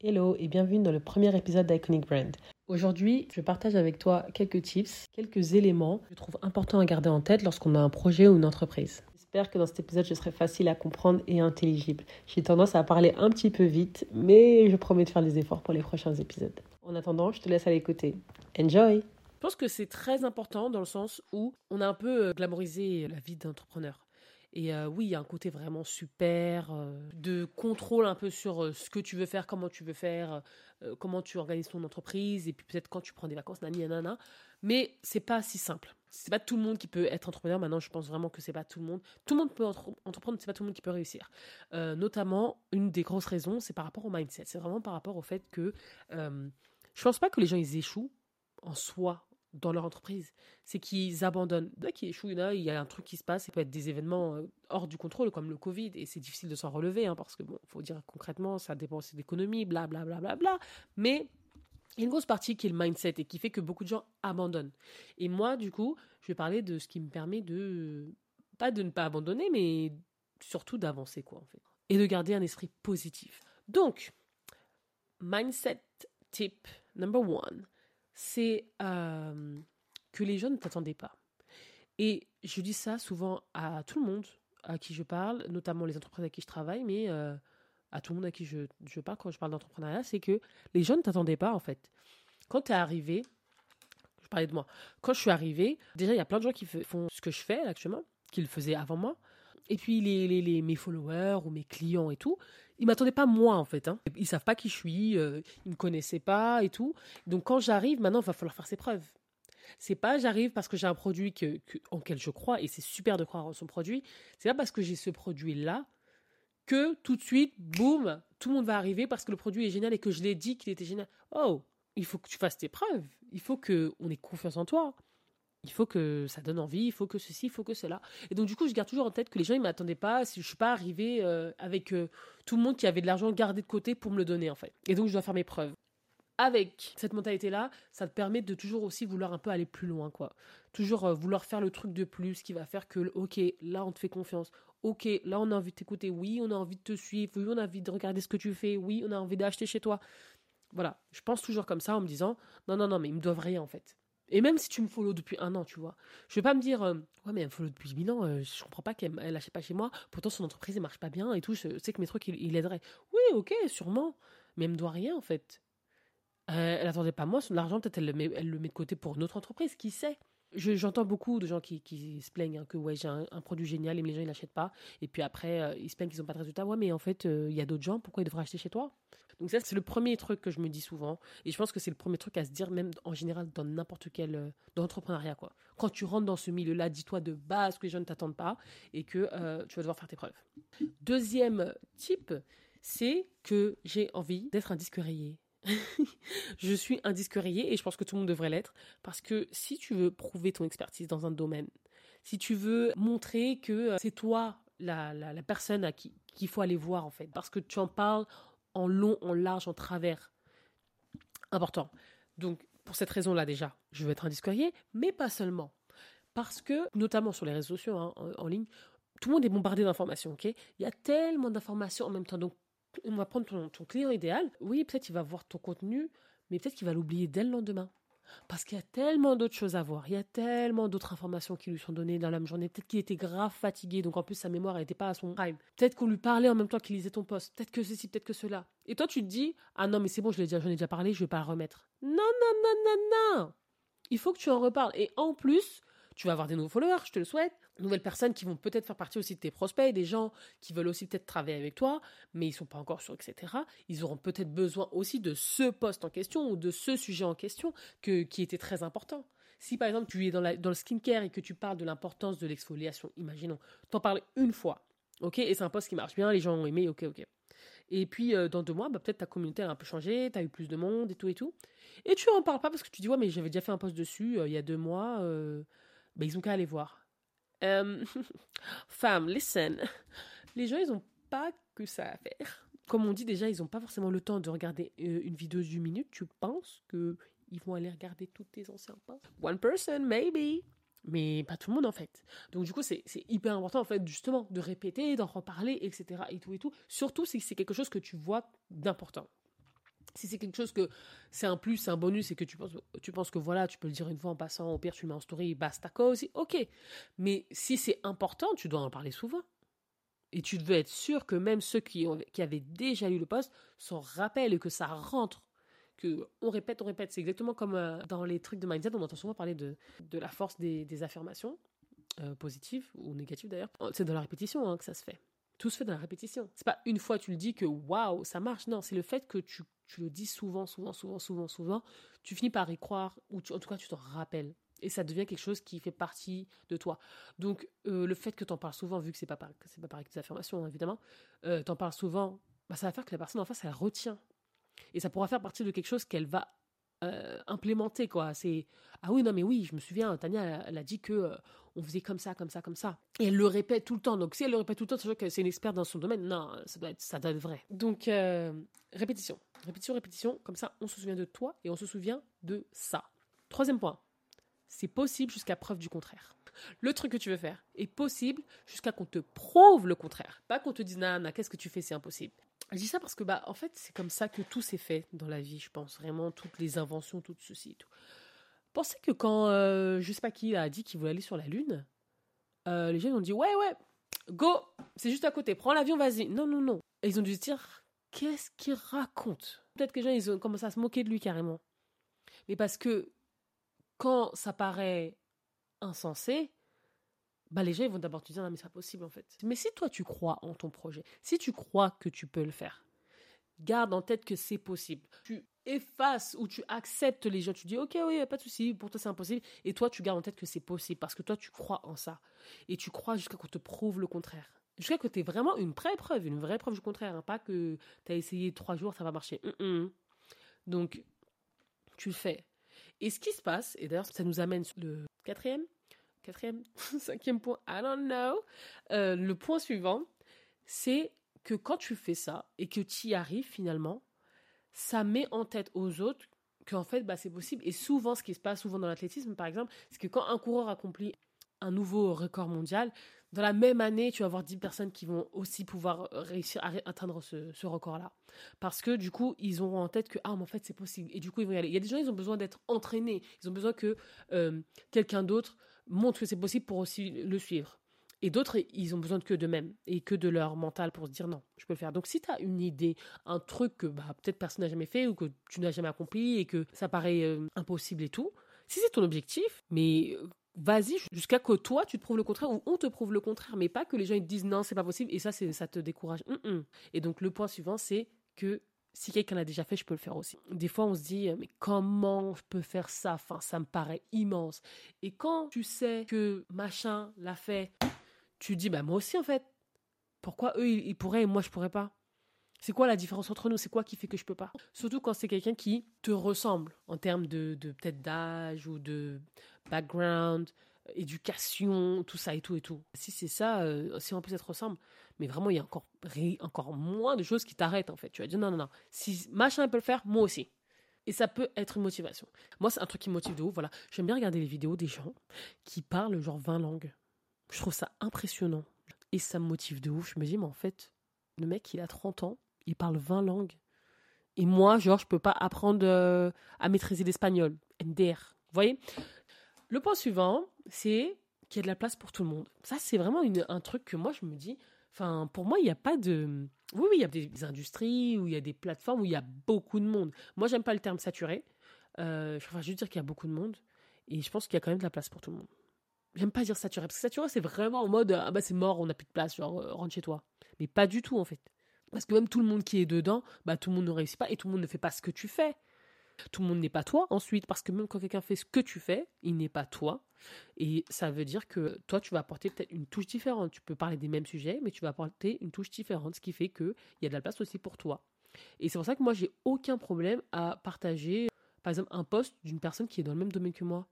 Hello et bienvenue dans le premier épisode d'Iconic Brand. Aujourd'hui, je partage avec toi quelques tips, quelques éléments que je trouve importants à garder en tête lorsqu'on a un projet ou une entreprise. J'espère que dans cet épisode, je serai facile à comprendre et intelligible. J'ai tendance à parler un petit peu vite, mais je promets de faire des efforts pour les prochains épisodes. En attendant, je te laisse à l'écouter. Enjoy Je pense que c'est très important dans le sens où on a un peu euh, glamorisé la vie d'entrepreneur. Et euh, oui, il y a un côté vraiment super euh, de contrôle un peu sur euh, ce que tu veux faire, comment tu veux faire, comment tu organises ton entreprise, et puis peut-être quand tu prends des vacances, nani, nanana. Mais c'est pas si simple. C'est pas tout le monde qui peut être entrepreneur. Maintenant, je pense vraiment que c'est pas tout le monde. Tout le monde peut entreprendre, c'est pas tout le monde qui peut réussir. notamment, une des grosses raisons, c'est par rapport au mindset. C'est vraiment par rapport au fait que je pense pas que les gens ils échouent en soi dans leur entreprise, c'est qu'ils abandonnent. Dès qu'ils échouent, il y a un truc qui se passe, ça peut être des événements euh, hors du contrôle, comme le Covid, et c'est difficile de s'en relever, hein, parce que, bon, faut dire concrètement, ça dépend aussi d'économie, bla bla bla bla bla, mais il y a une grosse partie qui est le mindset et qui fait que beaucoup de gens abandonnent. Et moi, du coup, je vais parler de ce qui me permet de, pas de ne pas abandonner, mais surtout d'avancer, quoi, en fait. Et de garder un esprit positif. Donc, mindset tip number one c'est euh, que les gens ne t'attendaient pas. Et je dis ça souvent à tout le monde à qui je parle, notamment les entreprises avec qui je travaille, mais euh, à tout le monde à qui je, je parle quand je parle d'entrepreneuriat, c'est que les gens ne t'attendaient pas en fait. Quand tu es arrivé, je parlais de moi, quand je suis arrivé, déjà il y a plein de gens qui font ce que je fais actuellement, qui le faisaient avant moi. Et puis les, les, les, mes followers ou mes clients et tout, ils m'attendaient pas moi en fait. Hein. Ils savent pas qui je suis, euh, ils me connaissaient pas et tout. Donc quand j'arrive, maintenant, il va falloir faire ses preuves. C'est pas j'arrive parce que j'ai un produit que, en lequel je crois et c'est super de croire en son produit. C'est pas parce que j'ai ce produit là que tout de suite, boum, tout le monde va arriver parce que le produit est génial et que je l'ai dit qu'il était génial. Oh, il faut que tu fasses tes preuves. Il faut que on ait confiance en toi il faut que ça donne envie, il faut que ceci, il faut que cela. Et donc du coup, je garde toujours en tête que les gens ils m'attendaient pas, si je suis pas arrivée euh, avec euh, tout le monde qui avait de l'argent gardé de côté pour me le donner en fait. Et donc je dois faire mes preuves. Avec cette mentalité là, ça te permet de toujours aussi vouloir un peu aller plus loin quoi. Toujours euh, vouloir faire le truc de plus qui va faire que OK, là on te fait confiance. OK, là on a envie de t'écouter. Oui, on a envie de te suivre. Oui, on a envie de regarder ce que tu fais. Oui, on a envie d'acheter chez toi. Voilà, je pense toujours comme ça en me disant non non non, mais ils me doivent rien en fait. Et même si tu me follow depuis un an, tu vois, je vais pas me dire, euh, ouais, mais elle me follow depuis mille ans, euh, je comprends pas qu'elle n'achète pas chez moi, pourtant son entreprise ne marche pas bien et tout, je sais que mes trucs, il, aiderait. Oui, ok, sûrement, mais elle me doit rien en fait. Euh, elle attendait pas moi, son argent, peut-être elle, elle le met de côté pour une autre entreprise, qui sait? J'entends beaucoup de gens qui, qui se plaignent hein, que ouais, j'ai un, produit génial et les gens ils l'achètent pas. Et puis après, ils se plaignent qu'ils n'ont pas de résultat. Ouais, mais en fait, il y a d'autres gens, pourquoi ils devraient acheter chez toi? Donc ça, c'est le premier truc que je me dis souvent. Et je pense que c'est le premier truc à se dire, même en général, dans n'importe quel euh. Quoi. Quand tu rentres dans ce milieu-là, dis-toi de base que les gens ne t'attendent pas et que euh, tu vas devoir faire tes preuves. Deuxième type, c'est que j'ai envie d'être un disque rayé. je suis un disque rayé et je pense que tout le monde devrait l'être parce que si tu veux prouver ton expertise dans un domaine, si tu veux montrer que euh, c'est toi la, la, la, personne à qui qu'il faut aller voir en fait parce que tu en parles en long, en large, en travers. Important. Donc, pour cette raison-là, déjà, je veux être un discourier, mais pas seulement. Parce que, notamment sur les réseaux sociaux, hein, en, ligne, tout le monde est bombardé d'informations, ok? Il y a tellement d'informations en même temps. Donc, on va prendre ton, client idéal. Oui, peut-être il va voir ton contenu, mais peut-être qu'il va l'oublier dès le lendemain. Parce qu'il y a tellement d'autres choses à voir, il y a tellement d'autres informations qui lui sont données dans la même journée. Peut-être qu'il était grave fatigué, donc en plus sa mémoire n'était pas à son prime. Peut-être qu'on lui parlait en même temps qu'il lisait ton poste. Peut-être que ceci, peut-être que cela. Et toi, tu te dis, ah non, mais c'est bon, je l'ai déjà, j'en ai déjà parlé, je vais pas le remettre. Non, non, non, non, non. Il faut que tu en reparles. Et en plus, tu vas avoir des nouveaux followers, je te le souhaite, nouvelles personnes qui vont peut-être faire partie aussi de tes prospects, des gens qui veulent aussi peut-être travailler avec toi, mais ils sont pas encore sûrs, etc. Ils auront peut-être besoin aussi de ce poste en question ou de ce sujet en question que, qui était très important. Si par exemple tu es dans, le skincare et que tu parles de l'importance de l'exfoliation, imaginons, t'en parles une fois, ok, et c'est un poste qui marche bien, les gens ont aimé, ok, ok. Et puis euh, dans deux mois, bah, peut-être ta communauté a un peu changé, tu as eu plus de monde et tout et tout. Et tu en parles pas parce que tu dis ouais mais j'avais déjà fait un poste dessus euh, il y a deux mois. Euh, ben, ils ont qu'à aller voir. Femme, listen. Les gens, ils n'ont pas que ça à faire. Comme on dit déjà, ils n'ont pas forcément le temps de regarder euh, une vidéo d'une minute. Tu penses qu'ils vont aller regarder tous tes anciens posts One person, maybe. Mais pas tout le monde en fait. Donc du coup, c'est hyper important en fait justement de répéter, d'en reparler, etc. Et tout et tout. Surtout si c'est quelque chose que tu vois d'important. Si c'est quelque chose que c'est un plus, c'est un bonus et que tu penses, tu penses que voilà, tu peux le dire une fois en passant, au pire tu le mets en story, basta aussi, ok. Mais si c'est important, tu dois en parler souvent. Et tu veux être sûr que même ceux qui, ont, qui avaient déjà lu le poste s'en rappellent et que ça rentre. Que on répète, on répète. C'est exactement comme euh, dans les trucs de mindset, on entend souvent parler de, de la force des, affirmations, euh, positives ou négatives d'ailleurs. C'est dans la répétition hein, que ça se fait. Tout se fait dans la répétition. C'est pas une fois tu le dis que waouh, ça marche. Non, c'est le fait que tu, tu, le dis souvent, souvent, souvent, souvent, souvent. Tu finis par y croire, ou en tout cas, tu t'en rappelles. Et ça devient quelque chose qui fait partie de toi. Donc, euh, le fait que tu en parles souvent, vu que c'est pas, pareil, c'est pas pareil que tes affirmations, évidemment, euh, tu en parles souvent, bah, ça va faire que la personne en face, elle retient. Et ça pourra faire partie de quelque chose qu'elle va euh, implémenter, quoi. C'est, ah oui, non, mais oui, je me souviens, Tania, elle, a dit que euh, on faisait comme ça, comme ça, comme ça. Et elle le répète tout le temps. Donc, si elle le répète tout le temps, c'est que c'est une experte dans son domaine. Non, ça doit être, ça vrai. Donc, répétition. Répétition, répétition. Comme ça, on se souvient de toi et on se souvient de ça. Troisième point c'est possible jusqu'à preuve du contraire. Le truc que tu veux faire est possible jusqu'à qu'on te prouve le contraire. Pas qu'on te dise, nana, qu'est-ce que tu fais, c'est impossible. Je dis ça parce que, bah, en fait, c'est comme ça que tout s'est fait dans la vie, je pense. Vraiment, toutes les inventions, tout ceci et tout. Pensez que quand, euh, je sais pas qui a dit qu'il voulait aller sur la Lune, euh, les gens ont dit, ouais, ouais, go, c'est juste à côté, prends l'avion, vas-y. Non, non, non. Et ils ont dû se dire, qu'est-ce qu'il raconte? Peut-être que les gens, ils ont commencé à se moquer de lui carrément. Mais parce que quand ça paraît insensé, bah les gens ils vont d'abord te dire non mais c'est pas possible en fait. Mais si toi tu crois en ton projet, si tu crois que tu peux le faire, garde en tête que c'est possible. Tu effaces ou tu acceptes les gens, tu dis ok oui pas de souci, pour toi c'est impossible, et toi tu gardes en tête que c'est possible parce que toi tu crois en ça et tu crois jusqu'à qu'on te prouve le contraire. Jusqu'à que tu aies vraiment une vraie preuve, une vraie preuve du contraire, hein. pas que tu as essayé trois jours, ça va marcher. Donc, tu le fais. Et ce qui se passe, et d'ailleurs ça nous amène sur le quatrième, quatrième, cinquième point, I don't know. Euh, le point suivant, c'est que quand tu fais ça et que tu y arrives finalement, ça met en tête aux autres qu'en fait bah, c'est possible. Et souvent, ce qui se passe souvent dans l'athlétisme, par exemple, c'est que quand un coureur accomplit un nouveau record mondial, dans la même année, tu vas avoir 10 personnes qui vont aussi pouvoir réussir à atteindre ce, record-là. Parce que du coup, ils auront en tête que, ah, mais en fait, c'est possible. Et du coup, ils vont y aller. Il y a des gens, ils ont besoin d'être entraînés. Ils ont besoin que euh, quelqu'un d'autre montre que c'est possible pour aussi le suivre. Et d'autres, ils ont besoin que d'eux-mêmes et que de leur mental pour se dire non, je peux le faire. Donc si tu as une idée, un truc que bah, peut-être personne n'a jamais fait ou que tu n'as jamais accompli et que ça paraît euh, impossible et tout, si c'est ton objectif, mais euh, vas-y jusqu'à que toi tu te prouves le contraire ou on te prouve le contraire, mais pas que les gens te disent non c'est pas possible et ça ça te décourage. Et donc le point suivant c'est que si quelqu'un l'a déjà fait, je peux le faire aussi. Des fois, on se dit, mais comment je peux faire ça? Enfin, ça me paraît immense. Et quand tu sais que machin l'a fait, tu dis, bah moi aussi en fait. Pourquoi eux, ils pourraient et moi, je pourrais pas? C'est quoi la différence entre nous? C'est quoi qui fait que je peux pas? Surtout quand c'est quelqu'un qui te ressemble en termes de, de peut-être d'âge ou de background, éducation, tout ça et tout et tout. Si c'est ça, euh, si en plus ça te mais vraiment il y a encore, encore moins de choses qui t'arrêtent en fait. Tu vas dire non, non, non, si machin peut le faire, moi aussi. Et ça peut être une motivation. Moi, c'est un truc qui me motive de ouf. Voilà. J'aime bien regarder les vidéos des gens qui parlent genre 20 langues. Je trouve ça impressionnant. Et ça me motive de ouf. Je me dis, mais en fait, le mec, il a 30 ans il parle 20 langues. Et moi, genre, je peux pas apprendre euh, à maîtriser l'espagnol. MDR. Vous voyez? Le point suivant, c'est qu'il y a de la place pour tout le monde. Ça, c'est vraiment un truc que moi, je me dis. Enfin, pour moi, il n'y a pas de. Oui, oui, il y a des industries où il y a des plateformes où il y a beaucoup de monde. Moi, j'aime pas le terme saturé. Euh, je préfère juste dire qu'il y a beaucoup de monde. Et je pense qu'il y a quand même de la place pour tout le monde. J'aime pas dire saturé, parce que saturé, c'est vraiment en mode ah bah c'est mort, on n'a plus de place, genre euh, rentre chez toi. Mais pas du tout, en fait. Parce que même tout le monde qui est dedans, bah, tout le monde ne réussit pas et tout le monde ne fait pas ce que tu fais. Tout le monde n'est pas toi ensuite, parce que même quand quelqu'un fait ce que tu fais, il n'est pas toi. Et ça veut dire que toi, tu vas apporter peut-être une touche différente. Tu peux parler des mêmes sujets, mais tu vas apporter une touche différente, ce qui fait qu'il y a de la place aussi pour toi. Et c'est pour ça que moi, j'ai aucun problème à partager, par exemple, un poste d'une personne qui est dans le même domaine que moi.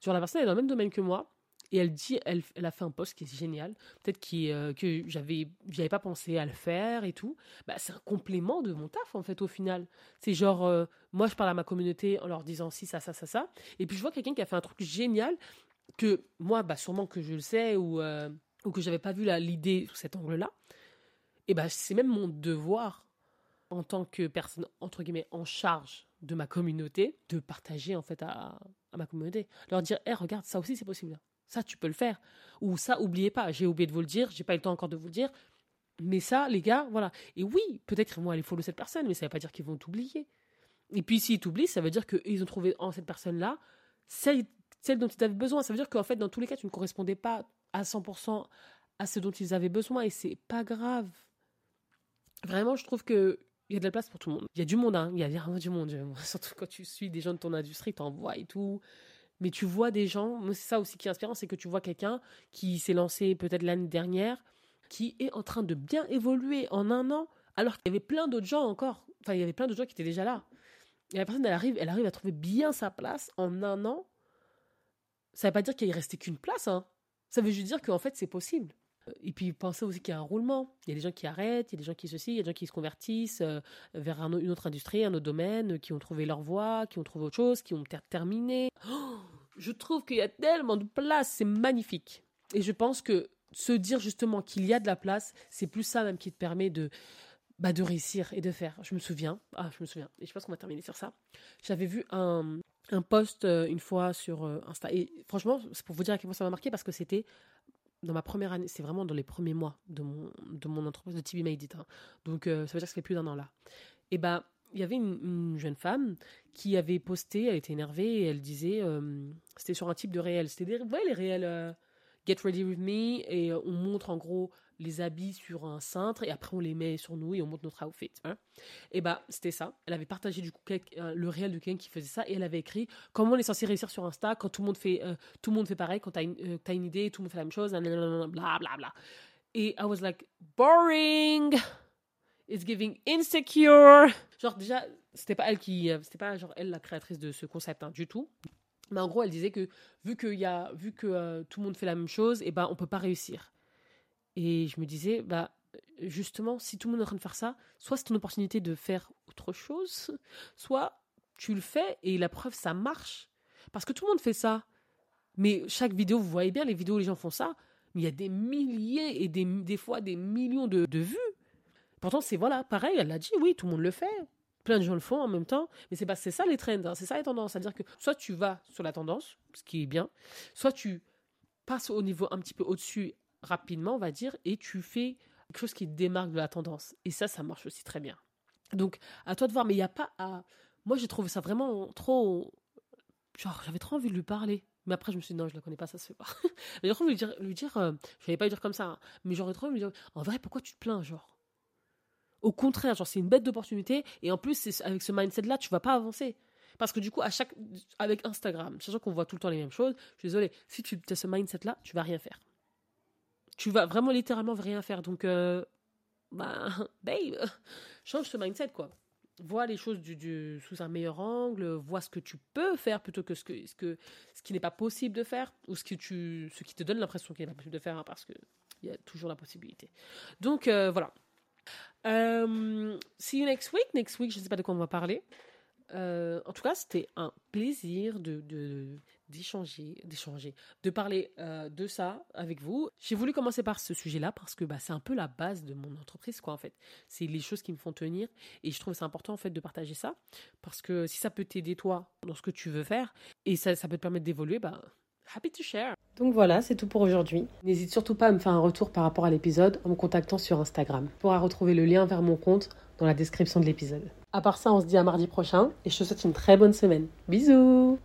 Genre, la personne est dans le même domaine que moi, et elle dit, elle, elle a fait un post qui est génial, peut-être euh, que j'avais, j'avais pas pensé à le faire et tout. Bah, c'est un complément de mon taf en fait au final. C'est genre, euh, moi je parle à ma communauté en leur disant si ça, ça, ça, ça, et puis je vois quelqu'un qui a fait un truc génial que moi, bah sûrement que je le sais ou euh, ou que j'avais pas vu l'idée sous cet angle-là. Et bah c'est même mon devoir en tant que personne, entre guillemets, en charge de ma communauté, de partager en fait à, ma communauté. Leur dire, hé, regarde, ça aussi c'est possible. Ça, tu peux le faire. Ou ça, oubliez pas, j'ai oublié de vous le dire, j'ai pas eu le temps encore de vous le dire. Mais ça, les gars, voilà. Et oui, peut-être qu'ils vont aller follow cette personne, mais ça veut pas dire qu'ils vont t'oublier. Et puis s'ils t'oublient, ça veut dire qu'ils ont trouvé en cette personne-là celle, celle dont ils avaient besoin. Ça veut dire qu'en fait, dans tous les cas, tu ne correspondais pas à 100% à ce dont ils avaient besoin et c'est pas grave. Vraiment, je trouve que il y a de la place pour tout le monde. Il y a du monde, hein. il y a vraiment du monde. Surtout quand tu suis des gens de ton industrie, t'en vois et tout. Mais tu vois des gens, c'est ça aussi qui est inspirant, c'est que tu vois quelqu'un qui s'est lancé peut-être l'année dernière, qui est en train de bien évoluer en un an, alors qu'il y avait plein d'autres gens encore. Enfin, il y avait plein d'autres gens qui étaient déjà là. Et la personne, elle arrive, elle arrive à trouver bien sa place en un an. Ça ne veut pas dire qu'il restait qu'une place. Hein. Ça veut juste dire qu'en fait, c'est possible. Et puis pensez aussi qu'il y a un roulement. Il y a des gens qui arrêtent, il y a des gens qui ceci, il y a des gens qui se convertissent euh, vers une autre industrie, un autre domaine, qui ont trouvé leur voie, qui ont trouvé autre chose, qui ont terminé. Oh, je trouve qu'il y a tellement de place, c'est magnifique. Et je pense que se dire justement qu'il y a de la place, c'est plus ça même qui te permet de, bah, de réussir et de faire. Je me souviens, ah, je me souviens, et je pense qu'on va terminer sur ça. J'avais vu un, un post euh, une fois sur euh, Insta, et franchement, c'est pour vous dire à quel point ça m'a marqué parce que c'était dans ma première année, c'est vraiment dans les premiers mois de mon, de mon entreprise de TV Made It. Hein. Donc, euh, ça veut dire que ça fait plus d'un an là. Et bah, il y avait une, jeune femme qui avait posté, elle était énervée et elle disait, euh, c'était sur un type de réel. C'était des, voyez les réels euh, Get Ready With Me et on montre en gros les habits sur un cintre et après on les met sur nous et on monte notre outfit. Hein. Et bah c'était ça. Elle avait partagé du coup euh, le réel de quelqu'un qui faisait ça et elle avait écrit comment on est censé réussir sur Insta quand tout le monde fait euh, tout le monde fait pareil quand t'as une, euh, as une idée tout le monde fait la même chose bla bla bla. Et I was like boring. It's giving insecure. Genre déjà c'était pas elle qui c'était pas genre elle la créatrice de ce concept hein, du tout. Mais en gros, elle disait que vu, que y a, vu que tout le monde fait la même chose, et eh ben, on peut pas réussir. Et je me disais, bah, justement, si tout le monde est en train de faire ça, soit c'est ton opportunité de faire autre chose, soit tu le fais et la preuve, ça marche. Parce que tout le monde fait ça. Mais chaque vidéo, vous voyez bien, les vidéos, les gens font ça, mais il y a des milliers et des, des fois des millions de, de vues. Pourtant, c'est voilà, pareil, elle l'a dit, oui, tout le monde le fait. Plein de gens le font en même temps, mais c'est c'est ça les trends, hein, c'est ça les tendances, c'est-à-dire que soit tu vas sur la tendance, ce qui est bien, soit tu passes au niveau un petit peu au-dessus rapidement, on va dire, et tu fais quelque chose qui démarque de la tendance. Et ça, ça marche aussi très bien. Donc, à toi de voir, mais il n'y a pas à... Moi, j'ai trouvé ça vraiment trop... Genre, j'avais trop envie de lui parler. Mais après, je me suis dit, non, je la connais pas, ça se fait pas. j'ai trop envie de lui dire, lui dire euh, je n'allais pas lui dire comme ça, hein, mais j'aurais trop envie de lui dire, en vrai, pourquoi tu te plains, genre? Au contraire, genre, c'est une bête d'opportunité, et en plus, avec ce mindset-là, tu vas pas avancer. Parce que du coup, à chaque, avec Instagram, sachant qu'on voit tout le temps les mêmes choses, je suis désolée, si tu as ce mindset-là, tu vas rien faire tu vas vraiment littéralement rien faire. Donc, euh, bah, babe, change ce mindset, quoi. Vois les choses du, sous un meilleur angle, vois ce que tu peux faire plutôt que ce, que, ce, que, ce qui n'est pas possible de faire, ou ce, que tu, ce qui te donne l'impression qu'il n'est pas possible de faire, hein, parce qu'il y a toujours la possibilité. Donc, euh, voilà. Euh, see you next week. Next week, je ne sais pas de quoi on va parler. en tout cas, c'était un plaisir de, d'échanger, d'échanger, de parler euh, de ça avec vous. J'ai voulu commencer par ce sujet-là parce que bah, c'est un peu la base de mon entreprise, quoi, en fait. C'est les choses qui me font tenir et je trouve c'est important, en fait, de partager ça parce que si ça peut t'aider, toi, dans ce que tu veux faire et ça, ça peut te permettre d'évoluer, bah, happy to share. Donc voilà, c'est tout pour aujourd'hui. N'hésite surtout pas à me faire un retour par rapport à l'épisode en me contactant sur Instagram. Tu pourras retrouver le lien vers mon compte dans la description de l'épisode. À part ça, on se dit à mardi prochain et je te souhaite une très bonne semaine. Bisous